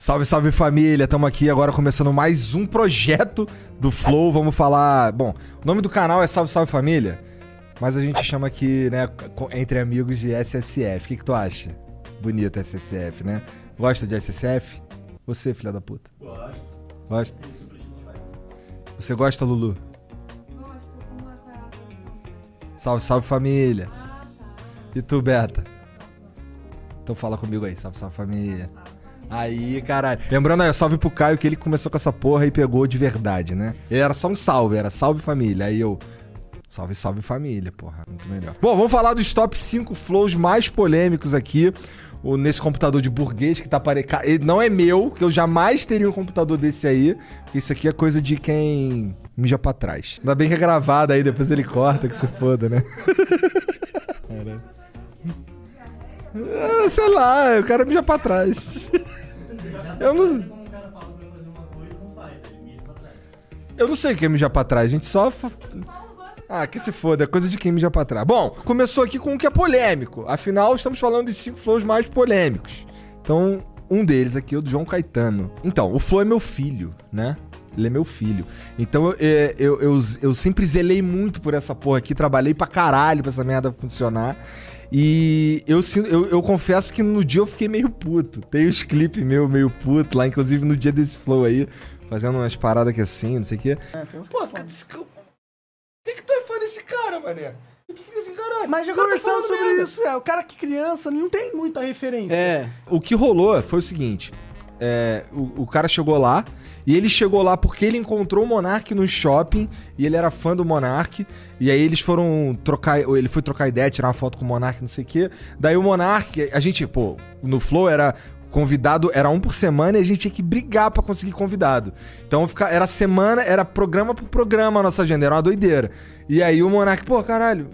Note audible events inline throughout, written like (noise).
Salve, salve família! Estamos aqui agora começando mais um projeto do Flow. Vamos falar. Bom, o nome do canal é Salve, salve família, mas a gente chama aqui, né, entre amigos de SSF. O que, que tu acha? Bonito SSF, né? Gosta de SSF? Você, filha da puta? Gosto. Gosta? Você gosta, Lulu? Salve, salve família! E tu, Beta? Então fala comigo aí, salve, salve família. Aí, caralho. Lembrando aí, salve pro Caio que ele começou com essa porra e pegou de verdade, né? Ele era só um salve, era salve família. Aí eu. Salve, salve família, porra. Muito melhor. Bom, vamos falar dos top 5 flows mais polêmicos aqui. O, nesse computador de burguês que tá parecendo. Ele não é meu, que eu jamais teria um computador desse aí. Isso aqui é coisa de quem mija pra trás. Ainda bem que é gravado aí, depois ele corta, que se foda, né? (laughs) Caralho. Ah, sei lá, o cara mija pra trás. Eu não. Eu não sei quem mijar pra trás, a gente só. Ah, que se foda, é coisa de quem mija pra trás. Bom, começou aqui com o que é polêmico. Afinal, estamos falando de cinco flows mais polêmicos. Então, um deles aqui é o do João Caetano. Então, o flow é meu filho, né? Ele é meu filho. Então eu, é, eu, eu, eu, sempre zelei muito por essa porra aqui, trabalhei pra caralho pra essa merda funcionar. E eu, eu, eu, confesso que no dia eu fiquei meio puto. Tem os clipes meu meio puto lá, inclusive no dia desse flow aí, fazendo umas paradas que assim, não sei o quê. É, tem uns Pô, cara, por que, que tu é fã desse cara, mané? E tu fica assim, caralho. Mas já tá conversamos tá sobre merda. isso, é. O cara que criança não tem muita referência. É. O que rolou foi o seguinte: é, o, o cara chegou lá, e ele chegou lá porque ele encontrou o Monark no shopping e ele era fã do Monark. E aí eles foram trocar. Ele foi trocar ideia, tirar uma foto com o Monark, não sei o quê. Daí o Monark, a gente, pô, no Flow era. Convidado era um por semana e a gente tinha que brigar para conseguir convidado. Então era semana, era programa por programa a nossa agenda, era uma doideira. E aí o Monark, pô, caralho,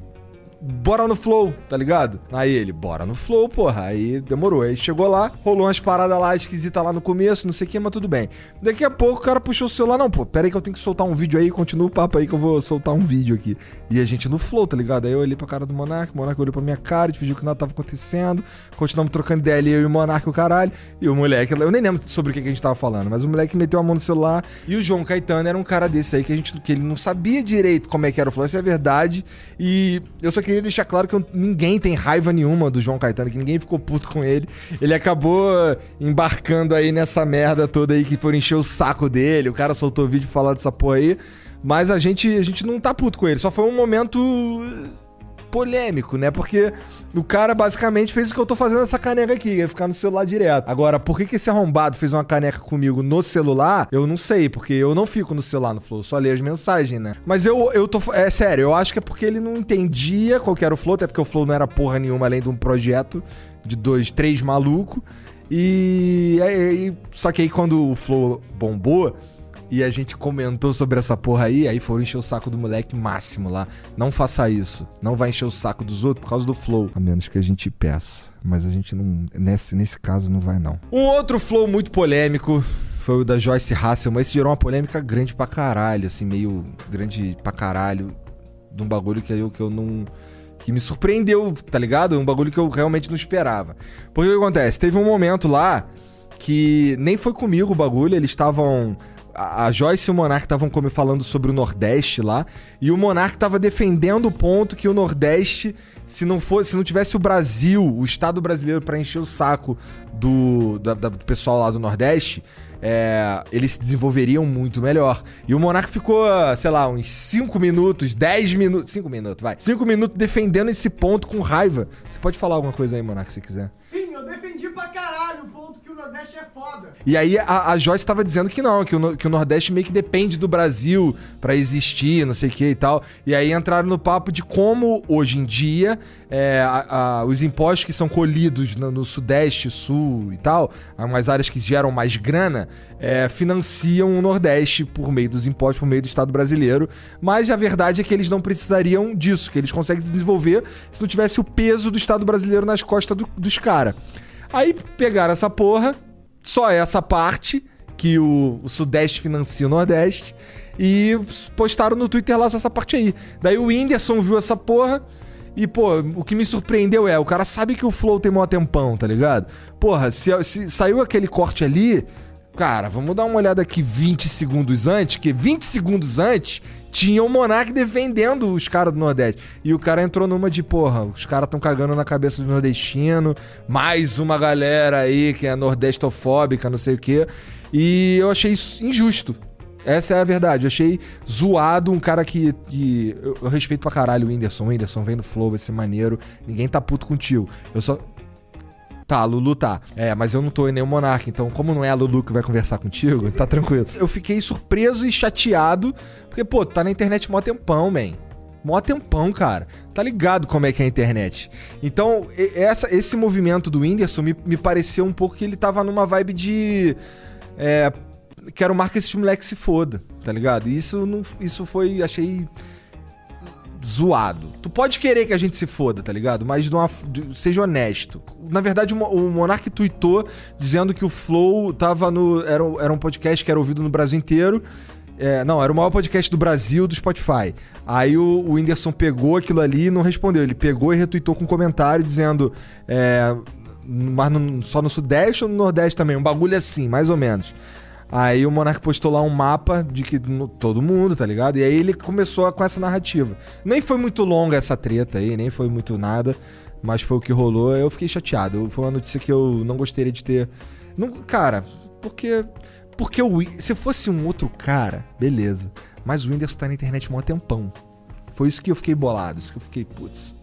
bora no flow, tá ligado? Aí ele, bora no flow, porra. Aí demorou. Aí chegou lá, rolou umas paradas lá esquisitas lá no começo, não sei o que, mas tudo bem. Daqui a pouco o cara puxou o celular, não, pô, pera aí que eu tenho que soltar um vídeo aí, continua o papo aí que eu vou soltar um vídeo aqui. E a gente no flow, tá ligado? Aí eu olhei pra cara do Monark, o Monark olhou pra minha cara, fingiu que nada tava acontecendo, continuamos trocando ideia ali, eu e o Monark, o caralho. E o moleque, eu nem lembro sobre o que a gente tava falando, mas o moleque meteu a mão no celular. E o João Caetano era um cara desse aí que a gente, que ele não sabia direito como é que era o flow, isso é verdade. E eu só queria deixar claro que eu, ninguém tem raiva nenhuma do João Caetano, que ninguém ficou puto com ele. Ele acabou embarcando aí nessa merda toda aí que foram encher o saco dele. O cara soltou vídeo falando dessa porra aí. Mas a gente, a gente não tá puto com ele. Só foi um momento polêmico, né? Porque o cara basicamente fez o que eu tô fazendo essa caneca aqui, ia ficar no celular direto. Agora, por que, que esse arrombado fez uma caneca comigo no celular? Eu não sei, porque eu não fico no celular no Flow, só leio as mensagens, né? Mas eu, eu tô. É sério, eu acho que é porque ele não entendia qual que era o Flow, até porque o Flow não era porra nenhuma além de um projeto de dois, três malucos. E, e, só que aí quando o Flow bombou, e a gente comentou sobre essa porra aí, aí foram encher o saco do moleque máximo lá. Não faça isso. Não vai encher o saco dos outros por causa do flow. A menos que a gente peça. Mas a gente não. Nesse, nesse caso não vai, não. Um outro flow muito polêmico foi o da Joyce Hasselman. Esse gerou uma polêmica grande pra caralho, assim, meio grande pra caralho. De um bagulho que eu, que eu não. Que me surpreendeu, tá ligado? Um bagulho que eu realmente não esperava. Porque o que acontece? Teve um momento lá que nem foi comigo o bagulho, eles estavam a Joyce e o Monark estavam falando sobre o Nordeste lá, e o Monark estava defendendo o ponto que o Nordeste, se não fosse, se não tivesse o Brasil, o Estado brasileiro para encher o saco do, da, da, do pessoal lá do Nordeste, é, eles se desenvolveriam muito melhor. E o Monark ficou, sei lá, uns 5 minutos, 10 minutos, 5 minutos, vai. 5 minutos defendendo esse ponto com raiva. Você pode falar alguma coisa aí, Monark, se quiser. Sim, eu defendi pra caralho o ponto que o Nordeste é foda. E aí a, a Joyce estava dizendo que não, que o, que o Nordeste meio que depende do Brasil para existir, não sei o que e tal. E aí entraram no papo de como hoje em dia é, a, a, os impostos que são colhidos no, no, Sudeste, Sul e tal, umas áreas que geram mais grana, é, financiam o Nordeste por meio dos impostos, por meio do Estado brasileiro. Mas a verdade é que eles não precisariam disso, que eles conseguem se desenvolver se não tivesse o peso do Estado brasileiro nas costas do, dos caras. Aí pegaram essa porra, só essa parte, que o, o Sudeste financia o Nordeste, e postaram no Twitter lá só essa parte aí. Daí o Whindersson viu essa porra E, pô, o que me surpreendeu é, o cara sabe que o Flow tem mó tempão, tá ligado? Porra, se, se saiu aquele corte ali, cara, vamos dar uma olhada aqui 20 segundos antes, que 20 segundos antes tinha o Monark defendendo os caras do Nordeste. E o cara entrou numa de, porra, os caras tão cagando na cabeça do nordestino, mais uma galera aí que é nordestofóbica, não sei o quê. E eu achei isso injusto. Essa é a verdade. Eu achei zoado um cara que. que eu, eu, respeito pra caralho o Whindersson. O Whindersson vem no Flow, vai ser maneiro. Ninguém tá puto contigo. Eu só. Tá, Lulu tá. É, mas eu não tô em nenhum monarca, então como não é a Lulu que vai conversar contigo, tá tranquilo. Eu fiquei surpreso e chateado, porque, pô, tá na internet mó tempão, man. Mó tempão, cara. Tá ligado como é que é a internet. Então, essa, esse movimento do Whindersson me, me pareceu um pouco que ele tava numa vibe de... É, quero que esse moleque se foda, tá ligado? E isso, não, isso foi, achei zoado. Tu pode querer que a gente se foda, tá ligado? Mas seja honesto. Na verdade, o, o Monark tweetou dizendo que o Flow tava no. Era, era um podcast que era ouvido no Brasil inteiro. É, não, era o maior podcast do Brasil do Spotify. Aí o, o Whindersson pegou aquilo ali e não respondeu. Ele pegou e retweetou com um comentário dizendo. É, mas no, só no Sudeste ou no Nordeste também? Um bagulho assim, mais ou menos. Aí o Monark postou lá um mapa de que no, todo mundo, tá ligado? E aí ele começou com essa narrativa. Nem foi muito longa essa treta aí, nem foi muito nada, mas foi o que rolou. Eu fiquei chateado. Foi uma notícia que eu não gostaria de ter. Não, cara, porque. Porque o, se fosse um outro cara, beleza. Mas o Whindersson tá na internet um tempão. Foi isso que eu fiquei bolado. Isso que eu fiquei, putz.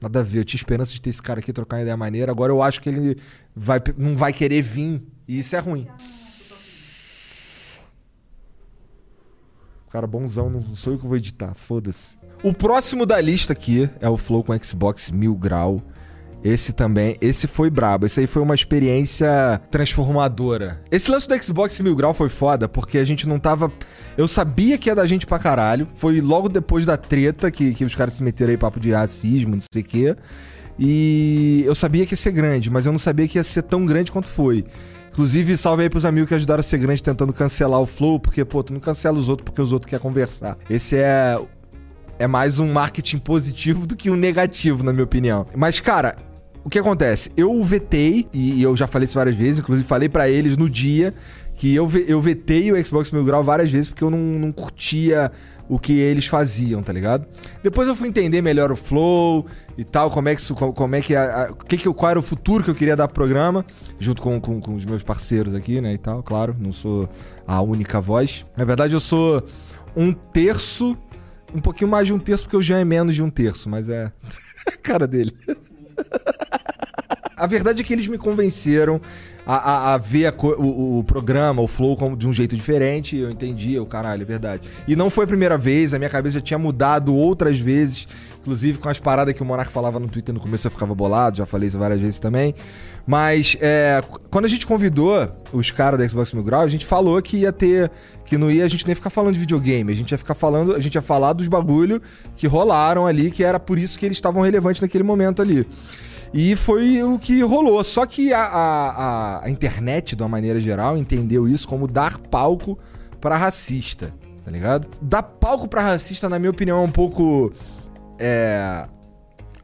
Nada a ver. Eu tinha esperança de ter esse cara aqui trocar uma ideia maneira. Agora eu acho que ele vai, não vai querer vir. E isso é ruim. Cara, bonzão, não sou eu que vou editar, foda-se. O próximo da lista aqui é o Flow com Xbox Mil Grau. Esse também, esse foi brabo. Esse aí foi uma experiência transformadora. Esse lance do Xbox Mil Grau foi foda, porque a gente não tava. Eu sabia que ia da gente pra caralho. Foi logo depois da treta que, que os caras se meteram aí papo de racismo, não sei o quê. E eu sabia que ia ser grande, mas eu não sabia que ia ser tão grande quanto foi. Inclusive, salve aí pros amigos que ajudaram a ser grande tentando cancelar o Flow, porque, pô, tu não cancela os outros porque os outros querem conversar. Esse é. É mais um marketing positivo do que um negativo, na minha opinião. Mas, cara, o que acontece? Eu vetei, e eu já falei isso várias vezes, inclusive falei para eles no dia que eu, eu vetei o Xbox Mil Grau várias vezes porque eu não, não curtia o que eles faziam, tá ligado? Depois eu fui entender melhor o flow e tal, como é que isso, como é que, a, a, que, que qual era o futuro que eu queria dar pro programa, junto com, com, com, os meus parceiros aqui, né, e tal, claro, não sou a única voz. Na verdade, eu sou um terço, um pouquinho mais de um terço, porque o Jean é menos de um terço, mas é (laughs) a cara dele. (laughs) a verdade é que eles me convenceram a, a, a ver a, o, o, programa, o flow como, de um jeito diferente. Eu entendi, o caralho, é verdade. E não foi a primeira vez, a minha cabeça já tinha mudado outras vezes, inclusive com as paradas que o Monark falava no Twitter no começo eu ficava bolado, já falei isso várias vezes também. Mas é, quando a gente convidou os caras da Xbox Mil Grau, a gente falou que ia ter. Que não ia, a gente nem ficar falando de videogame, a gente ia ficar falando, a gente ia falar dos bagulho que rolaram ali, que era por isso que eles estavam relevantes naquele momento ali. E foi o que rolou. Só que a, a, a internet, de uma maneira geral, entendeu isso como dar palco para racista, tá ligado? Dar palco para racista, na minha opinião, é um pouco. É.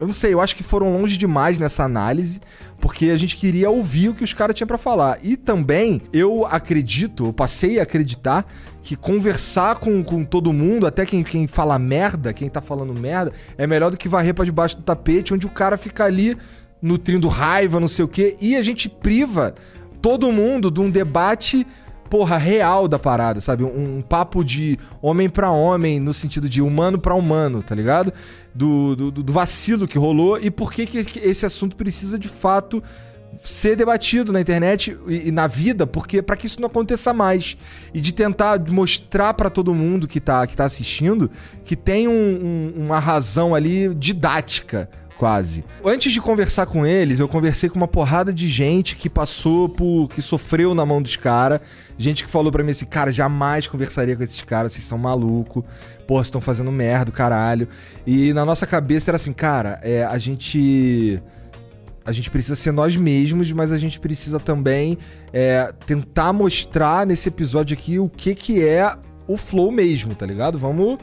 Eu não sei, eu acho que foram longe demais nessa análise, porque a gente queria ouvir o que os caras tinham para falar. E também, eu acredito, eu passei a acreditar que conversar com, com todo mundo, até quem, quem fala merda, quem tá falando merda, é melhor do que varrer pra debaixo do tapete, onde o cara fica ali nutrindo raiva, não sei o quê, e a gente priva todo mundo de um debate, porra, real da parada, sabe? Um, um papo de homem para homem, no sentido de humano para humano, tá ligado? Do, do, do, vacilo que rolou e por que, que esse assunto precisa de fato ser debatido na internet e, e na vida, porque para que isso não aconteça mais e de tentar mostrar para todo mundo que tá, que tá assistindo que tem um, um, uma razão ali didática quase. Antes de conversar com eles, eu conversei com uma porrada de gente que passou por. que sofreu na mão dos caras. Gente que falou para mim assim, cara, jamais conversaria com esses caras, vocês são maluco. Pô, estão fazendo merda, caralho. E na nossa cabeça era assim, cara, é, a gente. A gente precisa ser nós mesmos, mas a gente precisa também é, tentar mostrar nesse episódio aqui o que, que é o flow mesmo, tá ligado? Vamos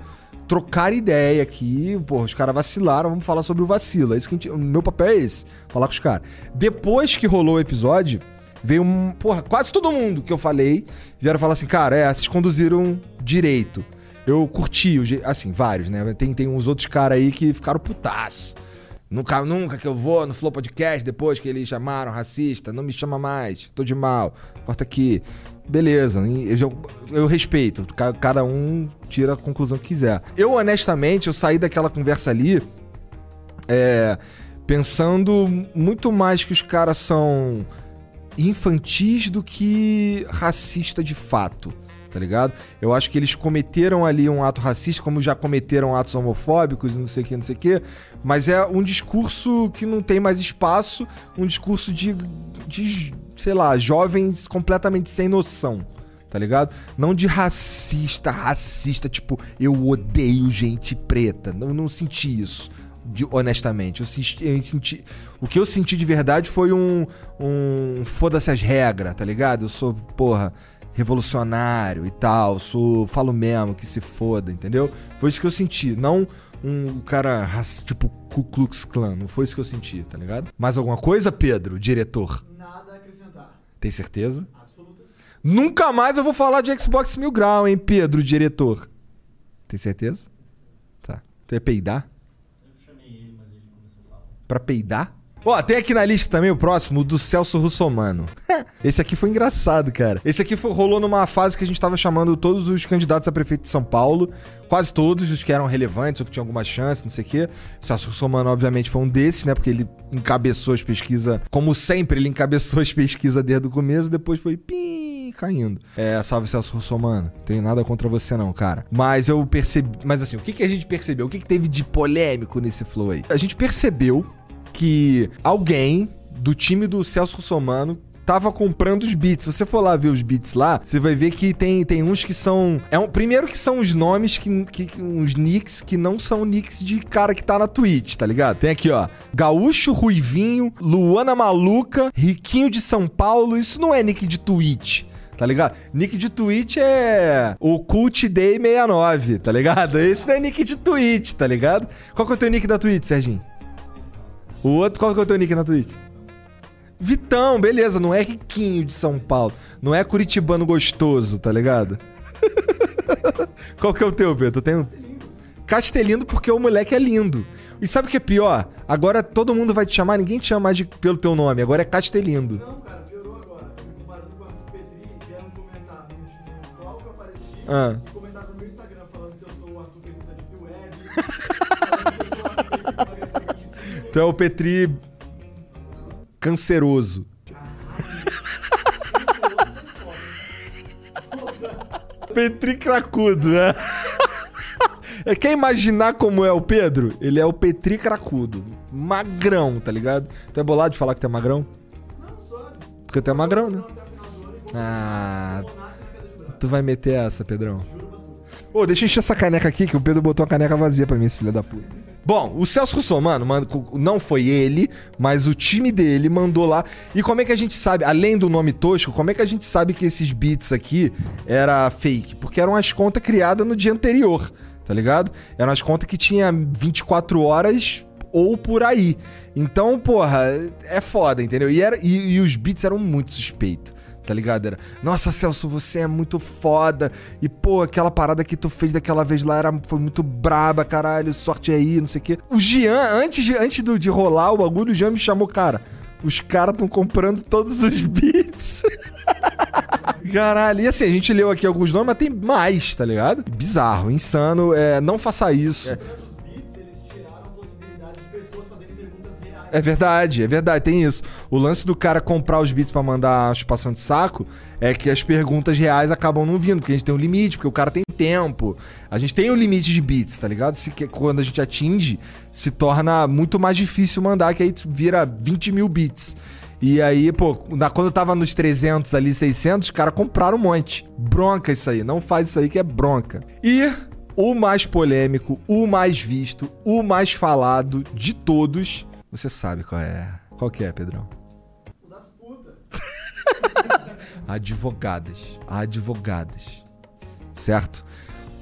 trocar ideia aqui. Pô, os caras vacilaram, vamos falar sobre o vacilo. É isso que gente, o meu papel é esse, falar com os caras. Depois que rolou o episódio, veio um, porra, quase todo mundo que eu falei vieram falar assim, cara, é, vocês conduziram direito. Eu curti, assim, vários, né? Tem, tem uns outros caras aí que ficaram putaços. Nunca, nunca que eu vou no Flow Podcast depois que eles chamaram racista, não me chama mais, tô de mal, corta aqui. Beleza, eu, eu respeito, ca- cada um tira a conclusão que quiser. Eu, honestamente, eu saí daquela conversa ali é, pensando muito mais que os caras são infantis do que racista de fato, tá ligado? Eu acho que eles cometeram ali um ato racista, como já cometeram atos homofóbicos e não sei o que, não sei o que, mas é um discurso que não tem mais espaço, um discurso de, de sei lá, jovens completamente sem noção. Tá ligado? Não de racista, racista, tipo, eu odeio gente preta. Não, não senti isso de- honestamente. Eu senti, eu senti- o que eu senti de verdade foi um, um foda-se as regras, tá ligado? Eu sou, porra, revolucionário e tal, sou, falo mesmo que se foda, entendeu? Foi isso que eu senti, não um cara tipo Ku Klux Klan, não foi isso que eu senti, tá ligado? Mais alguma coisa, Pedro, diretor? Nada a acrescentar. Tem certeza? Absoluta. Nunca mais eu vou falar de Xbox Mil Grau, hein, Pedro, diretor? Tem certeza? Tá. Tu ia peidar? Pra peidar? Ó, tem aqui na lista também o próximo, o do Celso Russomano. Esse aqui foi engraçado, cara. Esse aqui foi- rolou numa fase que a gente tava chamando todos os candidatos a prefeito de São Paulo. Quase todos os que eram relevantes ou que tinham alguma chance, não sei o quê. O Celso Russomano, obviamente, foi um desses, né? Porque ele encabeçou as pesquisas. Como sempre, ele encabeçou as pesquisas desde o começo, depois foi pim, caindo. É, salve Celso Russomano. Tem nada contra você, não, cara. Mas eu percebi. Mas assim, o que, que a gente percebeu? O que, que teve de polêmico nesse flow aí? A gente percebeu que alguém do time do Celso Russomano tava comprando os beats. Se você for lá ver os beats lá, você vai ver que tem, tem uns que são. É um, primeiro que são os nomes, que, que, uns nicks que não são nicks de cara que tá na Twitch, tá ligado? Tem aqui, ó. Gaúcho Ruivinho, Luana Maluca, Riquinho de São Paulo. Isso não é nick de Twitch. Tá ligado? Nick de Twitch é o Cult Day 69, tá ligado? Esse não é nick de Twitch, tá ligado? Qual que é o teu nick da Twitch, Serginho? O outro, qual que é o teu nick na Twitch? Vitão, beleza, não é riquinho de São Paulo. Não é curitibano gostoso, tá ligado? (laughs) qual que é o teu, Pedro? Tem um... Castelindo porque o moleque é lindo. E sabe o que é pior? Agora todo mundo vai te chamar, ninguém te chama mais de- pelo teu nome, agora é Castelindo. Não, cara, piorou agora. Comparando com a do Petri, vieram comentar no, no qual que eu apareci Ah. e comentaram no meu Instagram falando que eu sou o Arthur Petri da Deep Web, (laughs) falando que eu sou o Arthur Petri que emagrece 20 quilos. Tu é o Petri canceroso. Petri cracudo, né? É, Quer imaginar como é o Pedro? Ele é o Petri cracudo. Magrão, tá ligado? Tu é bolado de falar que tu é magrão? Não, só Porque tu é magrão, né? Ah, tu vai meter essa, Pedrão. Ô, deixa eu encher essa caneca aqui, que o Pedro botou a caneca vazia pra mim, esse filho da puta. Bom, o Celso Russomano, mano, não foi ele, mas o time dele mandou lá. E como é que a gente sabe, além do nome tosco, como é que a gente sabe que esses beats aqui era fake? Porque eram as contas criadas no dia anterior, tá ligado? Eram as contas que tinha 24 horas ou por aí. Então, porra, é foda, entendeu? E, era, e, e os beats eram muito suspeitos. Tá ligado? Era, nossa, Celso, você é muito foda. E, pô, aquela parada que tu fez daquela vez lá era, foi muito braba, caralho. Sorte aí, não sei o quê. O Jean, antes, de, antes do, de rolar o bagulho, o Jean me chamou, cara. Os caras estão comprando todos os beats. (laughs) Caralho, e assim, a gente leu aqui alguns nomes, mas tem mais, tá ligado? Bizarro, insano, é, não faça isso. É, é verdade, é verdade, tem isso. O lance do cara comprar os beats pra mandar chupação de saco é que as perguntas reais acabam não vindo, porque a gente tem um limite, porque o cara tem tempo. A gente tem um limite de beats, tá ligado? Se, quando a gente atinge, se torna muito mais difícil mandar, que aí vira 20 mil beats. E aí, pô, na- quando tava nos 300 ali, 600, os caras compraram um monte. Bronca isso aí, não faz isso aí que é bronca. E o mais polêmico, o mais visto, o mais falado de todos, você sabe qual é. Qual que é, Pedrão? O das putas. (laughs) Advogadas. Advogadas. Certo?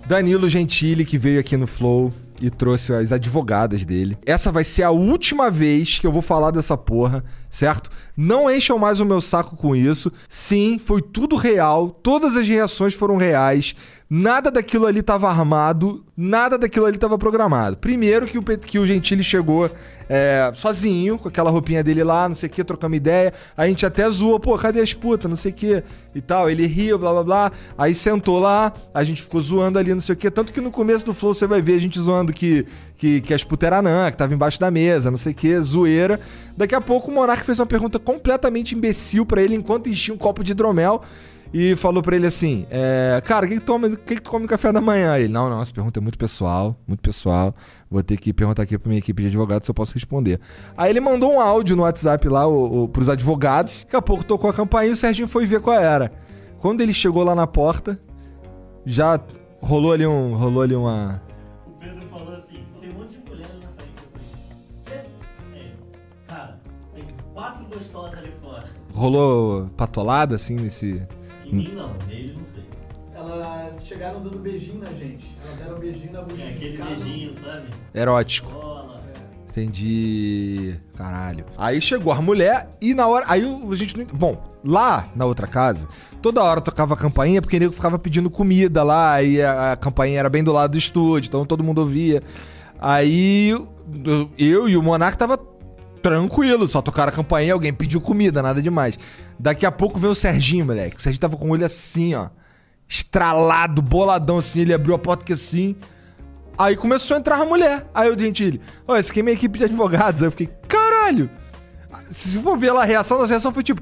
Danilo Gentili, que veio aqui no Flow e trouxe as advogadas dele. Essa vai ser a última vez que eu vou falar dessa porra, certo? Não encham mais o meu saco com isso. Sim, foi tudo real, todas as reações foram reais. Nada daquilo ali estava armado, nada daquilo ali estava programado. Primeiro que o, que o Gentili chegou é, sozinho, com aquela roupinha dele lá, não sei o que, trocando ideia. A gente até zoou, pô, cadê as putas, não sei o que e tal. Ele riu, blá blá blá. Aí sentou lá, a gente ficou zoando ali, não sei o que. Tanto que no começo do Flow você vai ver a gente zoando que, que, que as putas eram anã, que tava embaixo da mesa, não sei o que, zoeira. Daqui a pouco o Monark fez uma pergunta completamente imbecil para ele enquanto enchia um copo de hidromel e falou para ele assim: é, Cara, o que, que, toma, que, que tu come café da manhã? Ele: Não, não, essa pergunta é muito pessoal, muito pessoal. Vou ter que perguntar aqui pra minha equipe de advogados se eu posso responder. Aí ele mandou um áudio no WhatsApp lá o, o, pros advogados. Daqui a pouco tocou a campainha e o Serginho foi ver qual era. Quando ele chegou lá na porta, já rolou ali um. rolou ali uma. Rolou patolada assim nesse. Em mim não, nele não sei. Elas chegaram dando beijinho na gente. Elas deram beijinho na É buchinha. aquele beijinho, sabe? Erótico. Bola. Entendi. Caralho. Aí chegou a mulher e na hora. Aí o- a gente não. Bom, lá na outra casa, toda hora tocava a campainha porque o nego ficava pedindo comida lá e a, a campainha era bem do lado do estúdio, então todo mundo ouvia. Aí eu- eu e o Monark tava tranquilo, só tocaram a campainha, alguém pediu comida, nada demais. Daqui a pouco veio o Serginho, moleque. O Serginho tava com o olho assim, ó. Estralado, boladão assim. Ele abriu a porta que assim. Aí começou a entrar a mulher. Aí disse ele, ó, esse aqui é minha equipe de advogados. Aí eu fiquei, caralho! Se for ver lá a reação, a reação foi tipo.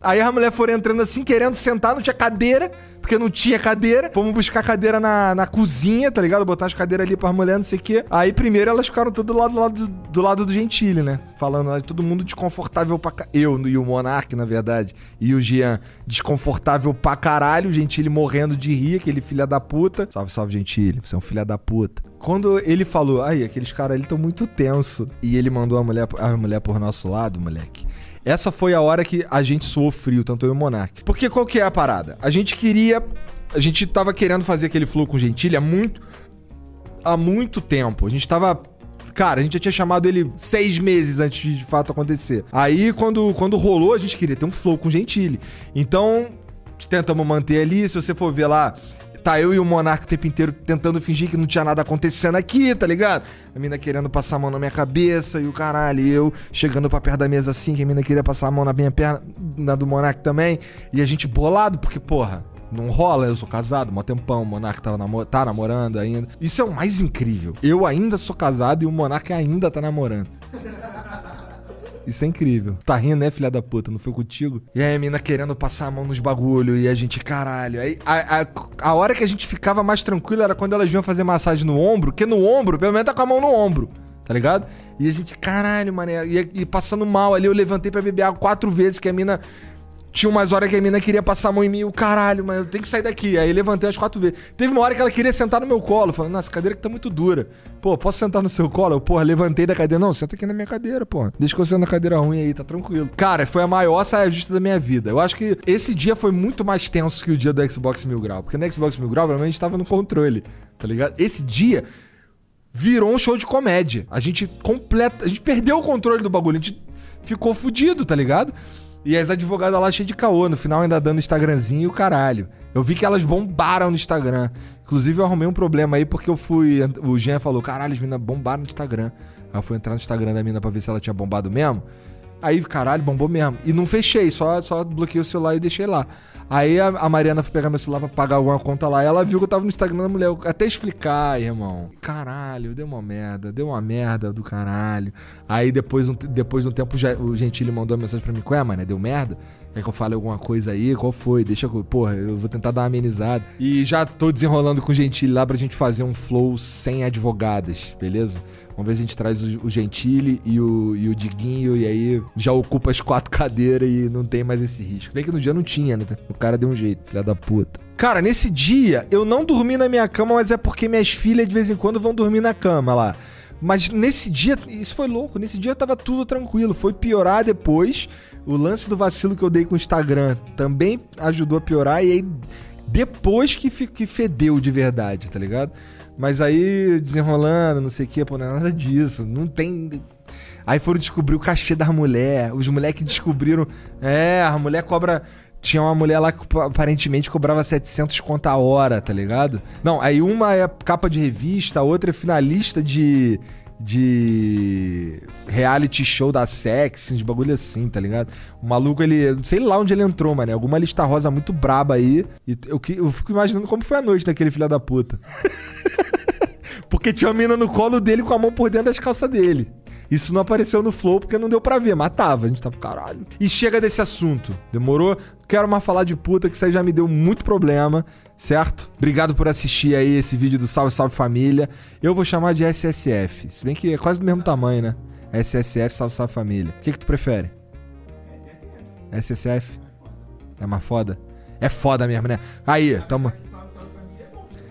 Aí a mulher foram entrando assim, querendo sentar, não tinha cadeira, porque não tinha cadeira. Fomos buscar cadeira na, na cozinha, tá ligado? Botar as cadeiras ali pra mulher, não sei o quê. Aí primeiro elas ficaram tudo do lado do, lado, do lado do Gentili, né? Falando todo mundo desconfortável pra ca... Eu e o Monark, na verdade, e o Jean, desconfortável pra caralho. O Gentili morrendo de rir, aquele filha da puta. Salve, salve, Gentili, você é um filha da puta. Quando ele falou, aí, aqueles caras ali estão muito tenso. E ele mandou a mulher, a mulher por nosso lado, moleque. Essa foi a hora que a gente suou frio, tanto eu e o Monark. Porque qual que é a parada? A gente queria. A gente tava querendo fazer aquele flow com há muito. Há muito tempo. A gente tava. Cara, a gente já tinha chamado ele seis meses antes de de fato acontecer. Aí, quando, quando rolou, a gente queria ter um flow com o Gentili. Então, tentamos manter ali. Se você for ver lá, tá eu e o Monarca o tempo inteiro tentando fingir que não tinha nada acontecendo aqui, tá ligado? A mina querendo passar a mão na minha cabeça e o caralho, e eu chegando pra perto da mesa assim, que a mina queria passar a mão na minha perna, na do Monarca também. E a gente bolado, porque, porra. Não rola, eu sou casado, mó tempão, o Monarca tava namo tá namorando ainda. Isso é o mais incrível. Eu ainda sou casado e o Monarca ainda tá namorando. Isso é incrível. Tá rindo, né, filha da puta? Não foi contigo? E aí a mina querendo passar a mão nos bagulho e a gente, caralho. Aí a, a, a hora que a gente ficava mais tranquilo era quando elas vinham fazer massagem no ombro, que no ombro, pelo menos tá com a mão no ombro, tá ligado? E a gente, caralho, mané. E, e passando mal ali, eu levantei pra beber água quatro vezes, que a mina. Tinha umas horas que a mina queria passar a mão em mim, o caralho, mas eu tenho que sair daqui. Aí levantei as quatro vezes. Teve uma hora que ela queria sentar no meu colo. Falando, nossa, cadeira que tá muito dura. Pô, posso sentar no seu colo? Eu, porra, levantei da cadeira. Não, senta aqui na minha cadeira, porra. Deixa que eu sento na cadeira ruim aí, tá tranquilo. Cara, foi a maior saia justa da minha vida. Eu acho que esse dia foi muito mais tenso que o dia do Xbox Mil Grau. Porque no Xbox Mil Grau, realmente, a gente tava no controle, tá ligado? Esse dia virou um show de comédia. A gente completa, a gente perdeu o controle do bagulho, a gente ficou fudido, tá ligado? E as advogadas lá cheias de caô, no final ainda dando Instagramzinho e o caralho. Eu vi que elas bombaram no Instagram. Inclusive eu arrumei um problema aí porque eu fui, o Jean falou: "Caralho, as meninas bombaram no Instagram". Aí eu fui entrar no Instagram da mina pra ver se ela tinha bombado mesmo. Aí, caralho, bombou mesmo. E não fechei, só, só bloqueei o celular e deixei lá. Aí a, a Mariana foi pegar meu celular pra pagar alguma conta lá. Ela viu que eu tava no Instagram da mulher. Eu até explicar, irmão. Caralho, deu uma merda. Deu uma merda do caralho. Aí depois, um- depois de um tempo, o Gentili mandou uma mensagem pra mim. Qual é, mano? Deu merda? Quer que eu fale alguma coisa aí? Qual foi? Deixa eu... Porra, eu vou tentar dar uma amenizada. E já tô desenrolando com o Gentili lá pra gente fazer um flow sem advogadas, beleza? Ver se a gente traz o, o Gentili e o, e o Diguinho, e aí já ocupa as quatro (laughs) cadeiras e não tem mais esse risco. Bem que no dia não tinha, né? O cara deu um jeito, filha da puta. Cara, nesse dia eu não dormi na minha cama, mas é porque minhas filhas de vez em quando vão dormir na cama lá. Mas nesse dia, isso foi louco, nesse dia tava tudo tranquilo. Foi piorar depois. O lance do vacilo que eu dei com o Instagram também ajudou a piorar. E aí, Depois que, que fedeu de verdade, tá ligado? Mas aí, desenrolando, não sei o que, pô, não é nada disso. Não tem. Aí foram descobrir o cachê da mulher. Os moleques descobriram. É, a mulher cobra. Tinha uma mulher lá que aparentemente cobrava 700 conto a hora, tá ligado? Não, aí uma é capa de revista, a outra é finalista de. De. reality show da Sex, de bagulho assim, tá ligado? O maluco, ele. não sei lá onde ele entrou, mano. Alguma lista rosa muito braba aí. E eu, eu fico imaginando como foi a noite daquele filho da puta. (laughs) Porque tinha uma mina no colo dele com a mão por dentro das calças dele. Isso não apareceu no Flow porque não deu pra ver, mas tava. A gente tava, caralho. E chega desse assunto. Demorou? Quero mais falar de puta, que isso aí já me deu muito problema, certo? Obrigado por assistir aí esse vídeo do Salve Salve Família. Eu vou chamar de SSF. Se bem que é quase do mesmo tamanho, né? SSF, Salve Salve Família. O que, que tu prefere? SSF? É mais foda? É foda mesmo, né? Aí, tamo.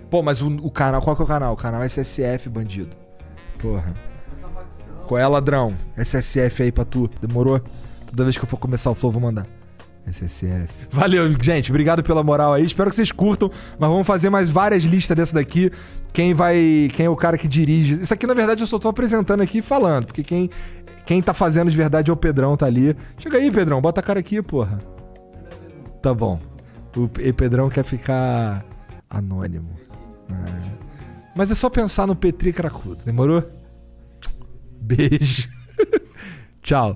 Pô, mas o, o canal, qual que é o canal? O canal SSF, bandido. Porra. Qual é, ladrão? SSF aí pra tu. Demorou? Toda vez que eu for começar o flow, vou mandar. SSF. Valeu, gente. Obrigado pela moral aí. Espero que vocês curtam. Mas vamos fazer mais várias listas dessa daqui. Quem vai. Quem é o cara que dirige. Isso aqui, na verdade, eu só tô apresentando aqui e falando. Porque quem, quem tá fazendo de verdade é o Pedrão, tá ali. Chega aí, Pedrão. Bota a cara aqui, porra. Tá bom. O P- Pedrão quer ficar anônimo. É. Mas é só pensar no Petri Cracudo. Demorou? Beijo. (laughs) Tchau.